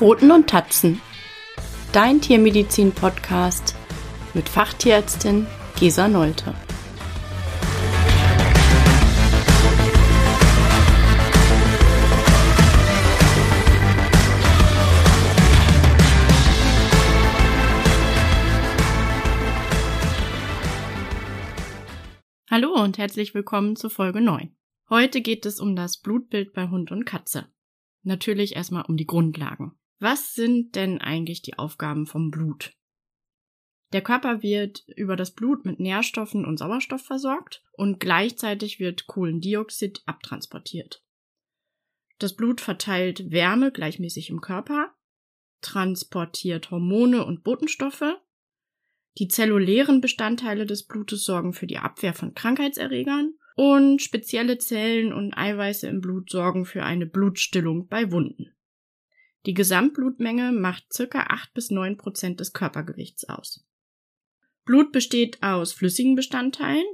Pfoten und Tatzen. Dein Tiermedizin-Podcast mit Fachtierärztin Gesa Nolte. Hallo und herzlich willkommen zu Folge 9. Heute geht es um das Blutbild bei Hund und Katze. Natürlich erstmal um die Grundlagen. Was sind denn eigentlich die Aufgaben vom Blut? Der Körper wird über das Blut mit Nährstoffen und Sauerstoff versorgt und gleichzeitig wird Kohlendioxid abtransportiert. Das Blut verteilt Wärme gleichmäßig im Körper, transportiert Hormone und Botenstoffe die zellulären Bestandteile des Blutes sorgen für die Abwehr von Krankheitserregern und spezielle Zellen und Eiweiße im Blut sorgen für eine Blutstillung bei Wunden. Die Gesamtblutmenge macht circa 8 bis 9 Prozent des Körpergewichts aus. Blut besteht aus flüssigen Bestandteilen,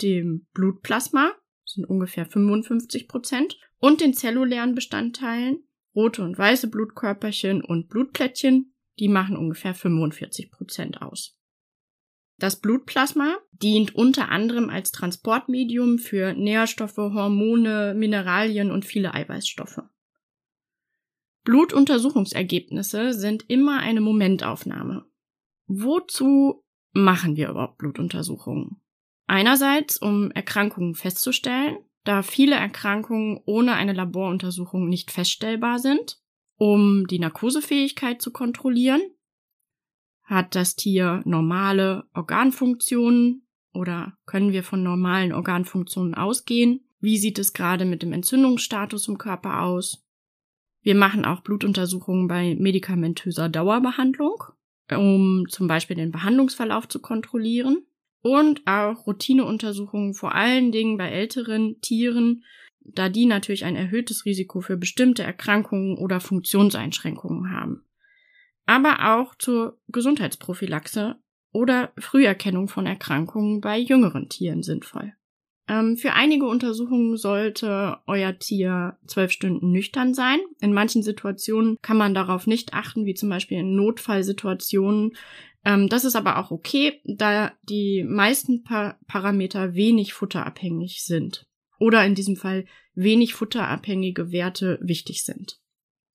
dem Blutplasma, sind ungefähr 55 Prozent, und den zellulären Bestandteilen, rote und weiße Blutkörperchen und Blutplättchen, die machen ungefähr 45 Prozent aus. Das Blutplasma dient unter anderem als Transportmedium für Nährstoffe, Hormone, Mineralien und viele Eiweißstoffe. Blutuntersuchungsergebnisse sind immer eine Momentaufnahme. Wozu machen wir überhaupt Blutuntersuchungen? Einerseits, um Erkrankungen festzustellen, da viele Erkrankungen ohne eine Laboruntersuchung nicht feststellbar sind, um die Narkosefähigkeit zu kontrollieren hat das Tier normale Organfunktionen oder können wir von normalen Organfunktionen ausgehen? Wie sieht es gerade mit dem Entzündungsstatus im Körper aus? Wir machen auch Blutuntersuchungen bei medikamentöser Dauerbehandlung, um zum Beispiel den Behandlungsverlauf zu kontrollieren. Und auch Routineuntersuchungen vor allen Dingen bei älteren Tieren, da die natürlich ein erhöhtes Risiko für bestimmte Erkrankungen oder Funktionseinschränkungen haben aber auch zur Gesundheitsprophylaxe oder Früherkennung von Erkrankungen bei jüngeren Tieren sinnvoll. Ähm, für einige Untersuchungen sollte euer Tier zwölf Stunden nüchtern sein. In manchen Situationen kann man darauf nicht achten, wie zum Beispiel in Notfallsituationen. Ähm, das ist aber auch okay, da die meisten pa Parameter wenig futterabhängig sind. Oder in diesem Fall wenig futterabhängige Werte wichtig sind.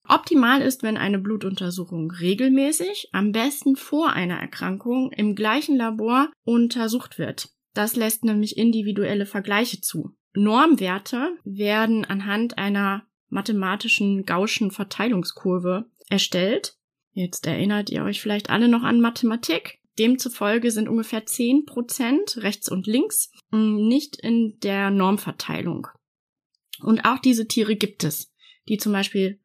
Optimal ist, wenn eine Blutuntersuchung regelmäßig, am besten vor einer Erkrankung, im gleichen Labor untersucht wird. Das lässt nämlich individuelle Vergleiche zu. Normwerte werden anhand einer mathematischen Gaußschen Verteilungskurve erstellt. Jetzt erinnert ihr euch vielleicht alle noch an Mathematik. Demzufolge sind ungefähr 10 Prozent rechts und links hm, nicht in der Normverteilung. Und auch diese Tiere gibt es, die zum Beispiel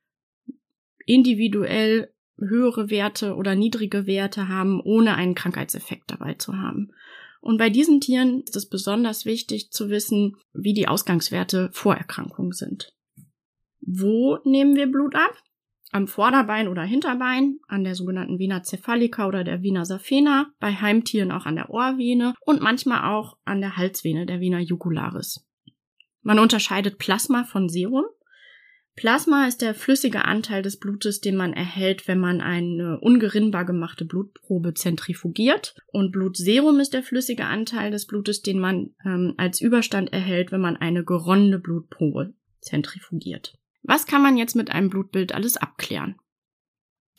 individuell höhere Werte oder niedrige Werte haben, ohne einen Krankheitseffekt dabei zu haben. Und bei diesen Tieren ist es besonders wichtig zu wissen, wie die Ausgangswerte vor Erkrankung sind. Wo nehmen wir Blut ab? Am Vorderbein oder Hinterbein, an der sogenannten Vena cephalica oder der Vena saphena, bei Heimtieren auch an der Ohrvene und manchmal auch an der Halsvene, der Vena jugularis. Man unterscheidet Plasma von Serum. Plasma ist der flüssige Anteil des Blutes, den man erhält, wenn man eine ungerinnbar gemachte Blutprobe zentrifugiert. Und Blutserum ist der flüssige Anteil des Blutes, den man ähm, als Überstand erhält, wenn man eine geronnene Blutprobe zentrifugiert. Was kann man jetzt mit einem Blutbild alles abklären?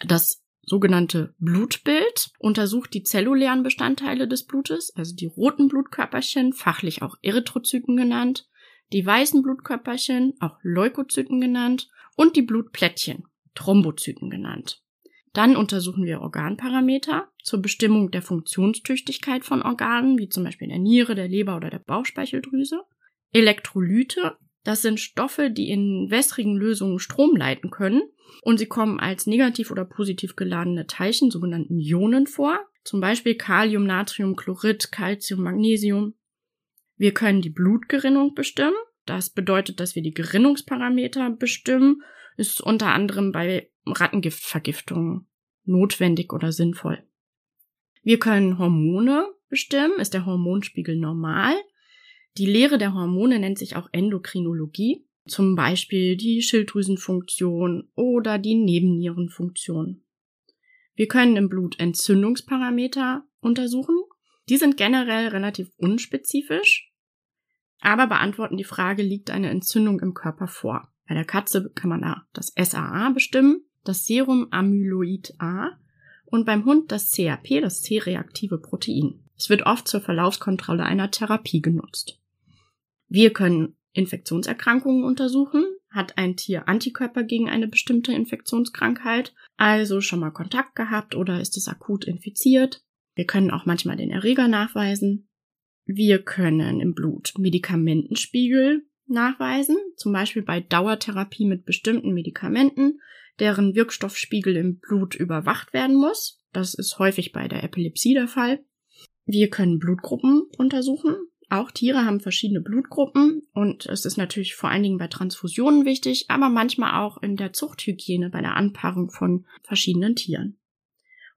Das sogenannte Blutbild untersucht die zellulären Bestandteile des Blutes, also die roten Blutkörperchen, fachlich auch Erythrozyten genannt, die weißen Blutkörperchen, auch Leukozyten genannt, und die Blutplättchen, Thrombozyten genannt. Dann untersuchen wir Organparameter zur Bestimmung der Funktionstüchtigkeit von Organen, wie zum Beispiel der Niere, der Leber oder der Bauchspeicheldrüse. Elektrolyte, das sind Stoffe, die in wässrigen Lösungen Strom leiten können und sie kommen als negativ oder positiv geladene Teilchen, sogenannten Ionen vor, zum Beispiel Kalium, Natrium, Chlorid, Calcium, Magnesium. Wir können die Blutgerinnung bestimmen. Das bedeutet, dass wir die Gerinnungsparameter bestimmen. Ist unter anderem bei Rattengiftvergiftungen notwendig oder sinnvoll. Wir können Hormone bestimmen. Ist der Hormonspiegel normal? Die Lehre der Hormone nennt sich auch Endokrinologie. zum Beispiel die Schilddrüsenfunktion oder die Nebennierenfunktion. Wir können im Blut Entzündungsparameter untersuchen. Die sind generell relativ unspezifisch, aber beantworten die Frage, liegt eine Entzündung im Körper vor? Bei der Katze kann man da das SAA bestimmen, das Serum Amyloid A und beim Hund das CRP, das C-reaktive Protein. Es wird oft zur Verlaufskontrolle einer Therapie genutzt. Wir können Infektionserkrankungen untersuchen. Hat ein Tier Antikörper gegen eine bestimmte Infektionskrankheit, also schon mal Kontakt gehabt oder ist es akut infiziert? Wir können auch manchmal den Erreger nachweisen. Wir können im Blut Medikamentenspiegel nachweisen, zum Beispiel bei Dauertherapie mit bestimmten Medikamenten, deren Wirkstoffspiegel im Blut überwacht werden muss. Das ist häufig bei der Epilepsie der Fall. Wir können Blutgruppen untersuchen. Auch Tiere haben verschiedene Blutgruppen und es ist natürlich vor allen Dingen bei Transfusionen wichtig, aber manchmal auch in der Zuchthygiene bei der Anpaarung von verschiedenen Tieren.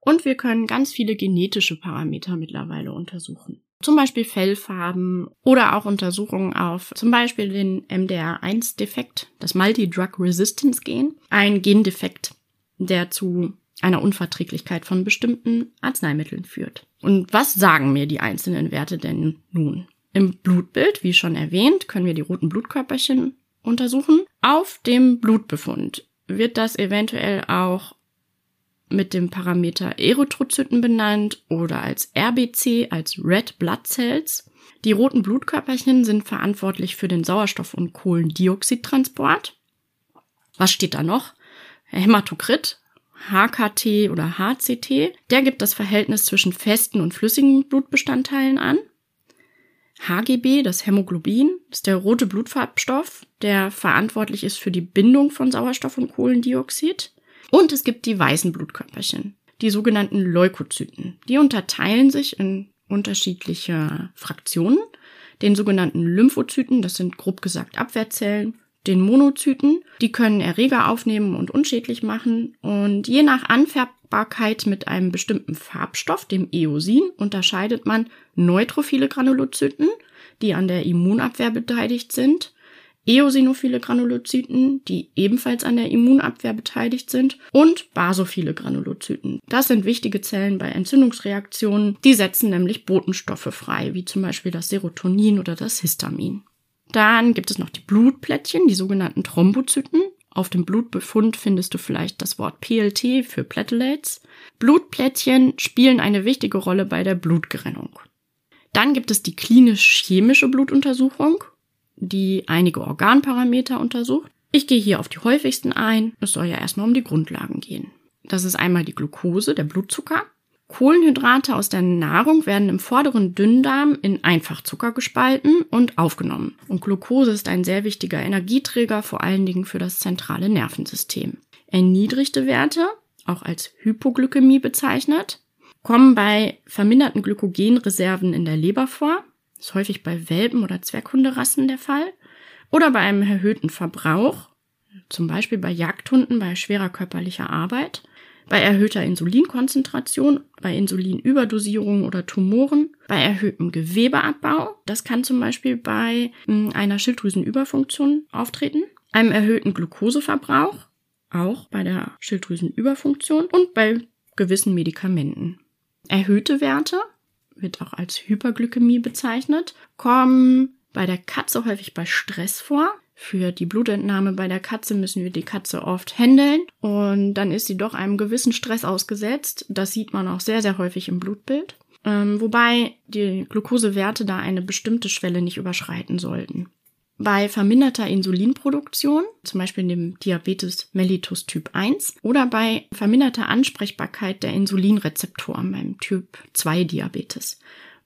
Und wir können ganz viele genetische Parameter mittlerweile untersuchen. Zum Beispiel Fellfarben oder auch Untersuchungen auf zum Beispiel den MDR1-Defekt, das Multi-Drug-Resistance-Gen, ein Gendefekt, der zu einer Unverträglichkeit von bestimmten Arzneimitteln führt. Und was sagen mir die einzelnen Werte denn nun? Im Blutbild, wie schon erwähnt, können wir die roten Blutkörperchen untersuchen. Auf dem Blutbefund wird das eventuell auch mit dem Parameter Erythrozyten benannt oder als RBC, als Red Blood Cells. Die roten Blutkörperchen sind verantwortlich für den Sauerstoff- und Kohlendioxidtransport. Was steht da noch? Hämatokrit, HKT oder HCT, der gibt das Verhältnis zwischen festen und flüssigen Blutbestandteilen an. HGB, das Hämoglobin, ist der rote Blutfarbstoff, der verantwortlich ist für die Bindung von Sauerstoff und Kohlendioxid. Und es gibt die weißen Blutkörperchen, die sogenannten Leukozyten. Die unterteilen sich in unterschiedliche Fraktionen. Den sogenannten Lymphozyten, das sind grob gesagt Abwehrzellen, den Monozyten, die können Erreger aufnehmen und unschädlich machen und je nach Anfärbbarkeit mit einem bestimmten Farbstoff, dem Eosin, unterscheidet man neutrophile Granulozyten, die an der Immunabwehr beteiligt sind, eosinophile Granulozyten, die ebenfalls an der Immunabwehr beteiligt sind, und basophile Granulozyten. Das sind wichtige Zellen bei Entzündungsreaktionen, die setzen nämlich Botenstoffe frei, wie zum Beispiel das Serotonin oder das Histamin. Dann gibt es noch die Blutplättchen, die sogenannten Thrombozyten. Auf dem Blutbefund findest du vielleicht das Wort PLT für Platelets. Blutplättchen spielen eine wichtige Rolle bei der Blutgerinnung. Dann gibt es die klinisch-chemische Blutuntersuchung die einige Organparameter untersucht. Ich gehe hier auf die häufigsten ein. Es soll ja erstmal um die Grundlagen gehen. Das ist einmal die Glucose, der Blutzucker. Kohlenhydrate aus der Nahrung werden im vorderen Dünndarm in Einfachzucker gespalten und aufgenommen. Und Glucose ist ein sehr wichtiger Energieträger, vor allen Dingen für das zentrale Nervensystem. Erniedrigte Werte, auch als Hypoglykämie bezeichnet, kommen bei verminderten Glykogenreserven in der Leber vor ist häufig bei Welpen oder Zwerghunderassen der Fall. Oder bei einem erhöhten Verbrauch, zum Beispiel bei Jagdhunden bei schwerer körperlicher Arbeit, bei erhöhter Insulinkonzentration, bei Insulinüberdosierung oder Tumoren, bei erhöhtem Gewebeabbau, das kann zum Beispiel bei hm, einer Schilddrüsenüberfunktion auftreten, einem erhöhten Glukoseverbrauch, auch bei der Schilddrüsenüberfunktion und bei gewissen Medikamenten. Erhöhte Werte wird auch als Hyperglykämie bezeichnet, kommen bei der Katze häufig bei Stress vor. Für die Blutentnahme bei der Katze müssen wir die Katze oft händeln und dann ist sie doch einem gewissen Stress ausgesetzt. Das sieht man auch sehr, sehr häufig im Blutbild. Ähm, wobei die Glukosewerte da eine bestimmte Schwelle nicht überschreiten sollten. Bei verminderter Insulinproduktion, zum Beispiel in dem Diabetes mellitus Typ 1 oder bei verminderter Ansprechbarkeit der Insulinrezeptoren beim Typ 2 Diabetes.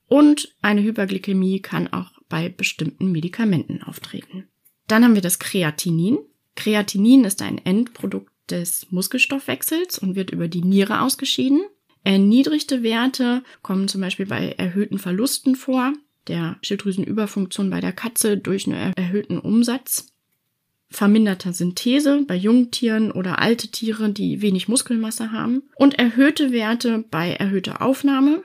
Und eine Hyperglykämie kann auch bei bestimmten Medikamenten auftreten. Dann haben wir das Kreatinin. Kreatinin ist ein Endprodukt des Muskelstoffwechsels und wird über die Niere ausgeschieden. Erniedrigte Werte kommen zum Beispiel bei erhöhten Verlusten vor der Schilddrüsenüberfunktion bei der Katze durch einen erhöhten Umsatz, verminderter Synthese bei Jungtieren oder alte Tiere, die wenig Muskelmasse haben und erhöhte Werte bei erhöhter Aufnahme.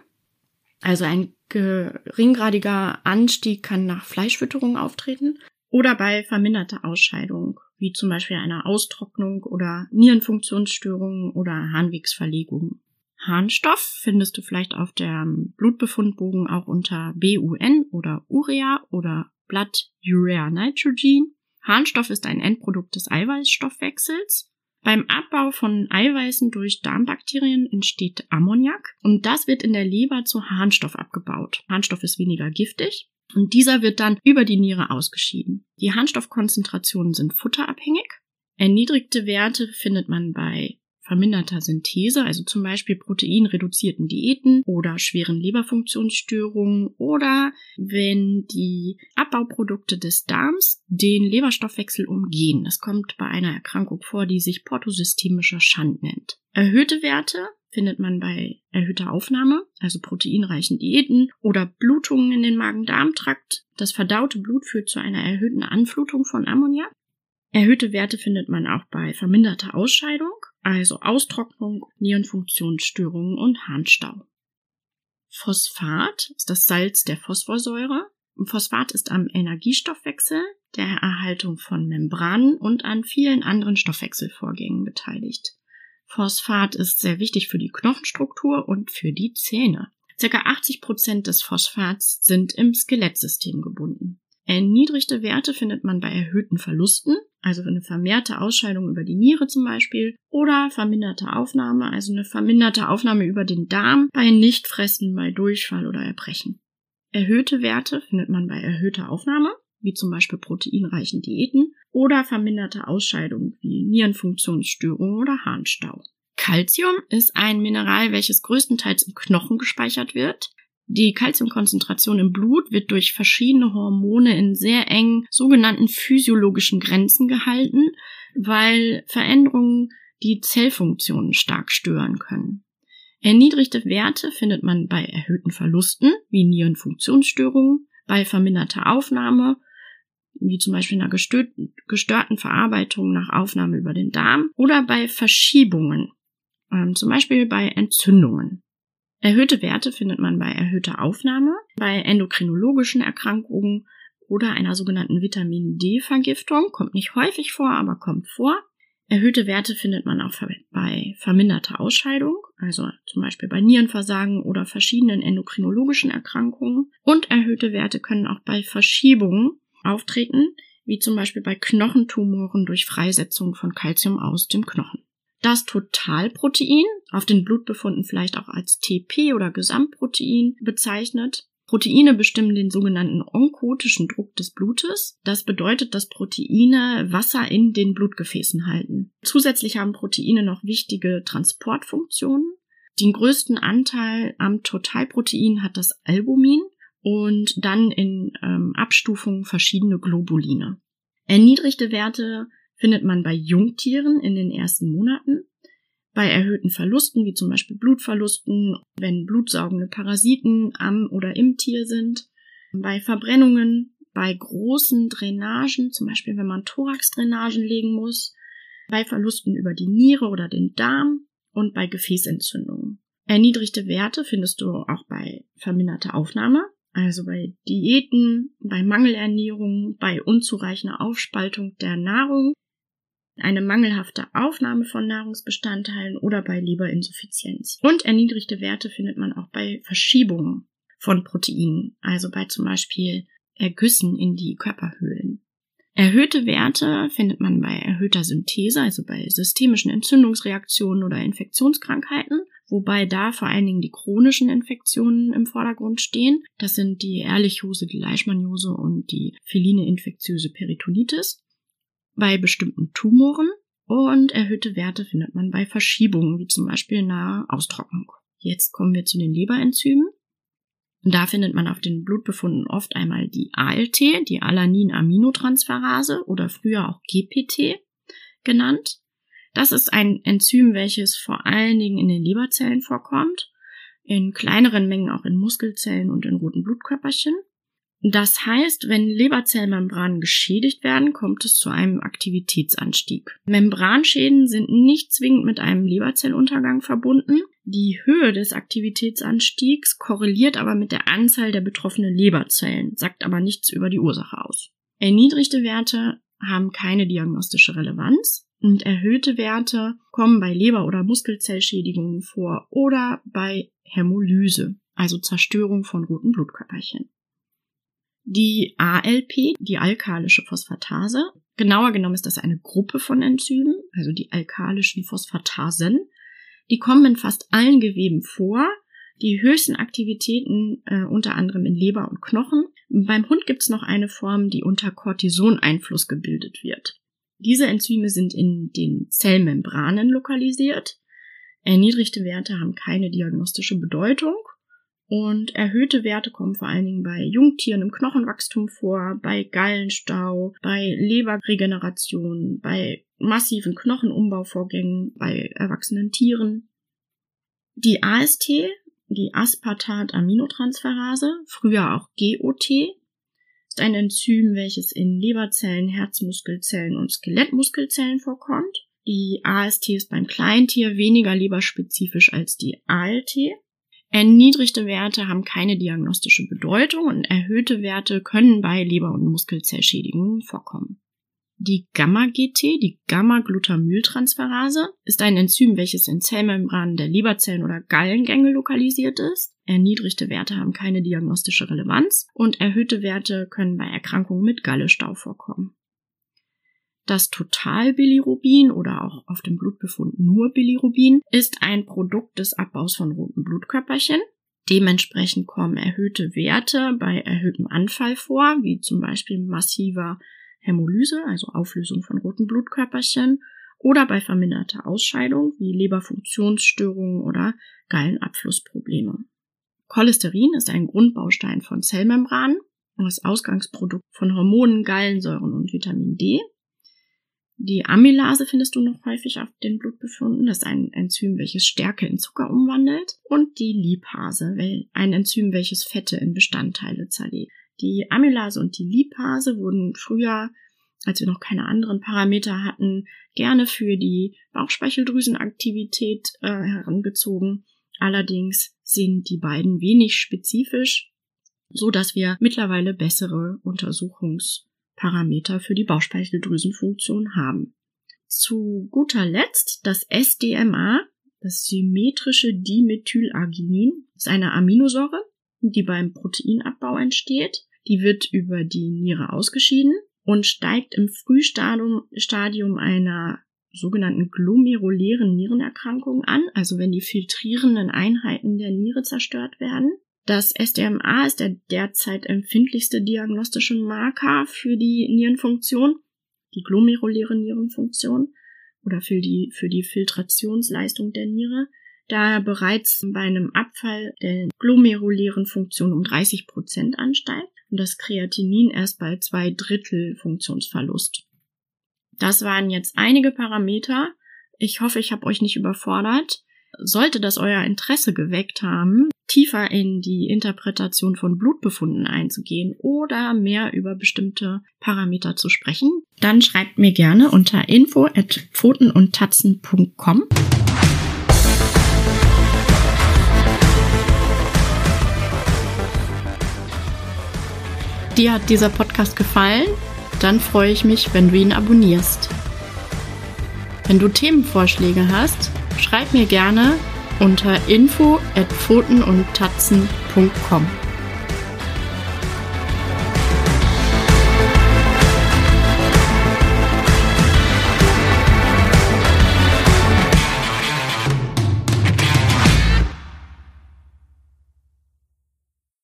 Also ein geringgradiger Anstieg kann nach Fleischfütterung auftreten. oder bei verminderter Ausscheidung, wie zum Beispiel einer Austrocknung oder Nierenfunktionsstörungen oder Harnwegsverlegungen. Harnstoff findest du vielleicht auf dem Blutbefundbogen auch unter BUN oder Urea oder Blood Urea Nitrogen. Harnstoff ist ein Endprodukt des Eiweißstoffwechsels. Beim Abbau von Eiweißen durch Darmbakterien entsteht Ammoniak und das wird in der Leber zu Harnstoff abgebaut. Harnstoff ist weniger giftig und dieser wird dann über die Niere ausgeschieden. Die Harnstoffkonzentrationen sind futterabhängig. Erniedrigte Werte findet man bei verminderter Synthese, also zum Beispiel proteinreduzierten Diäten oder schweren Leberfunktionsstörungen oder wenn die Abbauprodukte des Darms den Leberstoffwechsel umgehen. Das kommt bei einer Erkrankung vor, die sich portosystemischer Schand nennt. Erhöhte Werte findet man bei erhöhter Aufnahme, also proteinreichen Diäten oder Blutungen in den Magen-Darm-Trakt. Das verdaute Blut führt zu einer erhöhten Anflutung von Ammoniak. Erhöhte Werte findet man auch bei verminderter Ausscheidung also Austrocknung, Nierenfunktionsstörungen und Harnstau. Phosphat ist das Salz der Phosphorsäure. Phosphat ist am Energiestoffwechsel, der Erhaltung von Membranen und an vielen anderen Stoffwechselvorgängen beteiligt. Phosphat ist sehr wichtig für die Knochenstruktur und für die Zähne. Circa 80 Prozent des Phosphats sind im Skelettsystem gebunden. Erniedrigte Werte findet man bei erhöhten Verlusten, also eine vermehrte Ausscheidung über die Niere zum Beispiel, oder verminderte Aufnahme, also eine verminderte Aufnahme über den Darm bei Nichtfressen, bei Durchfall oder Erbrechen. Erhöhte Werte findet man bei erhöhter Aufnahme, wie zum Beispiel proteinreichen Diäten, oder verminderte Ausscheidung wie Nierenfunktionsstörungen oder Harnstau. Calcium ist ein Mineral, welches größtenteils im Knochen gespeichert wird. Die Kalziumkonzentration im Blut wird durch verschiedene Hormone in sehr engen sogenannten physiologischen Grenzen gehalten, weil Veränderungen die Zellfunktionen stark stören können. Erniedrigte Werte findet man bei erhöhten Verlusten, wie Nierenfunktionsstörungen, bei verminderter Aufnahme, wie zum Beispiel einer gestörten Verarbeitung nach Aufnahme über den Darm oder bei Verschiebungen, ähm, zum Beispiel bei Entzündungen. Erhöhte Werte findet man bei erhöhter Aufnahme, bei endokrinologischen Erkrankungen oder einer sogenannten Vitamin D-Vergiftung. Kommt nicht häufig vor, aber kommt vor. Erhöhte Werte findet man auch bei verminderter Ausscheidung, also zum Beispiel bei Nierenversagen oder verschiedenen endokrinologischen Erkrankungen. Und erhöhte Werte können auch bei Verschiebungen auftreten, wie zum Beispiel bei Knochentumoren durch Freisetzung von Calcium aus dem Knochen. Das Totalprotein, auf den Blutbefunden vielleicht auch als TP oder Gesamtprotein bezeichnet. Proteine bestimmen den sogenannten onkotischen Druck des Blutes. Das bedeutet, dass Proteine Wasser in den Blutgefäßen halten. Zusätzlich haben Proteine noch wichtige Transportfunktionen. Den größten Anteil am Totalprotein hat das Albumin und dann in ähm, Abstufungen verschiedene Globuline. Erniedrigte Werte findet man bei Jungtieren in den ersten Monaten, bei erhöhten Verlusten, wie zum Beispiel Blutverlusten, wenn blutsaugende Parasiten am oder im Tier sind, bei Verbrennungen, bei großen Drainagen, zum Beispiel wenn man Thoraxdrainagen legen muss, bei Verlusten über die Niere oder den Darm und bei Gefäßentzündungen. Erniedrigte Werte findest du auch bei verminderter Aufnahme, also bei Diäten, bei Mangelernährung, bei unzureichender Aufspaltung der Nahrung eine mangelhafte Aufnahme von Nahrungsbestandteilen oder bei Leberinsuffizienz. Und erniedrigte Werte findet man auch bei Verschiebungen von Proteinen, also bei zum Beispiel Ergüssen in die Körperhöhlen. Erhöhte Werte findet man bei erhöhter Synthese, also bei systemischen Entzündungsreaktionen oder Infektionskrankheiten, wobei da vor allen Dingen die chronischen Infektionen im Vordergrund stehen. Das sind die Ehrlichose, die Leishmaniose und die feline infektiöse Peritonitis bei bestimmten Tumoren und erhöhte Werte findet man bei Verschiebungen, wie zum Beispiel nahe Austrocknung. Jetzt kommen wir zu den Leberenzymen. Da findet man auf den Blutbefunden oft einmal die ALT, die Alanin-Aminotransferase oder früher auch GPT genannt. Das ist ein Enzym, welches vor allen Dingen in den Leberzellen vorkommt, in kleineren Mengen auch in Muskelzellen und in roten Blutkörperchen. Das heißt, wenn Leberzellmembranen geschädigt werden, kommt es zu einem Aktivitätsanstieg. Membranschäden sind nicht zwingend mit einem Leberzelluntergang verbunden. Die Höhe des Aktivitätsanstiegs korreliert aber mit der Anzahl der betroffenen Leberzellen, sagt aber nichts über die Ursache aus. Erniedrigte Werte haben keine diagnostische Relevanz und erhöhte Werte kommen bei Leber- oder Muskelzellschädigungen vor oder bei Hämolyse, also Zerstörung von roten Blutkörperchen. Die ALP, die alkalische Phosphatase, genauer genommen ist das eine Gruppe von Enzymen, also die alkalischen Phosphatasen, die kommen in fast allen Geweben vor, die höchsten Aktivitäten äh, unter anderem in Leber und Knochen. Beim Hund gibt es noch eine Form, die unter Cortisoneinfluss gebildet wird. Diese Enzyme sind in den Zellmembranen lokalisiert. Erniedrigte Werte haben keine diagnostische Bedeutung und erhöhte Werte kommen vor allen Dingen bei Jungtieren im Knochenwachstum vor, bei Gallenstau, bei Leberregeneration, bei massiven Knochenumbauvorgängen bei erwachsenen Tieren. Die AST, die Aspartat-Aminotransferase, früher auch GOT, ist ein Enzym, welches in Leberzellen, Herzmuskelzellen und Skelettmuskelzellen vorkommt. Die AST ist beim Kleintier weniger leberspezifisch als die ALT. Erniedrigte Werte haben keine diagnostische Bedeutung und erhöhte Werte können bei Leber- und Muskelzellschädigungen vorkommen. Die Gamma-GT, die Gamma-Glutamyltransferase, ist ein Enzym, welches in Zellmembranen der Leberzellen oder Gallengänge lokalisiert ist. Erniedrigte Werte haben keine diagnostische Relevanz und erhöhte Werte können bei Erkrankungen mit Gallestau vorkommen. Das Totalbilirubin oder auch auf dem Blutbefund nur Bilirubin ist ein Produkt des Abbaus von roten Blutkörperchen. Dementsprechend kommen erhöhte Werte bei erhöhtem Anfall vor, wie zum Beispiel massiver Hämolyse, also Auflösung von roten Blutkörperchen, oder bei verminderter Ausscheidung wie Leberfunktionsstörungen oder Gallenabflussprobleme. Cholesterin ist ein Grundbaustein von Zellmembranen und das Ausgangsprodukt von Hormonen, Gallensäuren und Vitamin D. Die Amylase findest du noch häufig auf den Blutbefunden. Das ist ein Enzym, welches Stärke in Zucker umwandelt. Und die Lipase, ein Enzym, welches Fette in Bestandteile zerlegt. Die Amylase und die Lipase wurden früher, als wir noch keine anderen Parameter hatten, gerne für die Bauchspeicheldrüsenaktivität äh, herangezogen. Allerdings sind die beiden wenig spezifisch, so dass wir mittlerweile bessere Untersuchungsparameter für die Bauchspeicheldrüsenfunktion haben. Zu guter Letzt das SDMA, das symmetrische Dimethylarginin, ist eine Aminosäure, die beim Proteinabbau entsteht. Die wird über die Niere ausgeschieden und steigt im Frühstadium Stadium einer sogenannten glomerulären Nierenerkrankung an, also wenn die filtrierenden Einheiten der Niere zerstört werden. Das SDMA ist der derzeit empfindlichste diagnostische Marker für die Nierenfunktion, die glomeruläre Nierenfunktion oder für die, für die Filtrationsleistung der Niere, da er bereits bei einem Abfall der glomerulären Funktion um 30 Prozent ansteigt und das Kreatinin erst bei zwei Drittel Funktionsverlust. Das waren jetzt einige Parameter. Ich hoffe, ich habe euch nicht überfordert. Sollte das euer Interesse geweckt haben, tiefer in die Interpretation von Blutbefunden einzugehen oder mehr über bestimmte Parameter zu sprechen, dann schreibt mir gerne unter info at pfotenundtatzen.com. dir hat dieser Podcast gefallen, dann freue ich mich, wenn du ihn abonnierst. Wenn du Themenvorschläge hast, schreib mir gerne unter info at pfotenundtatzen.com.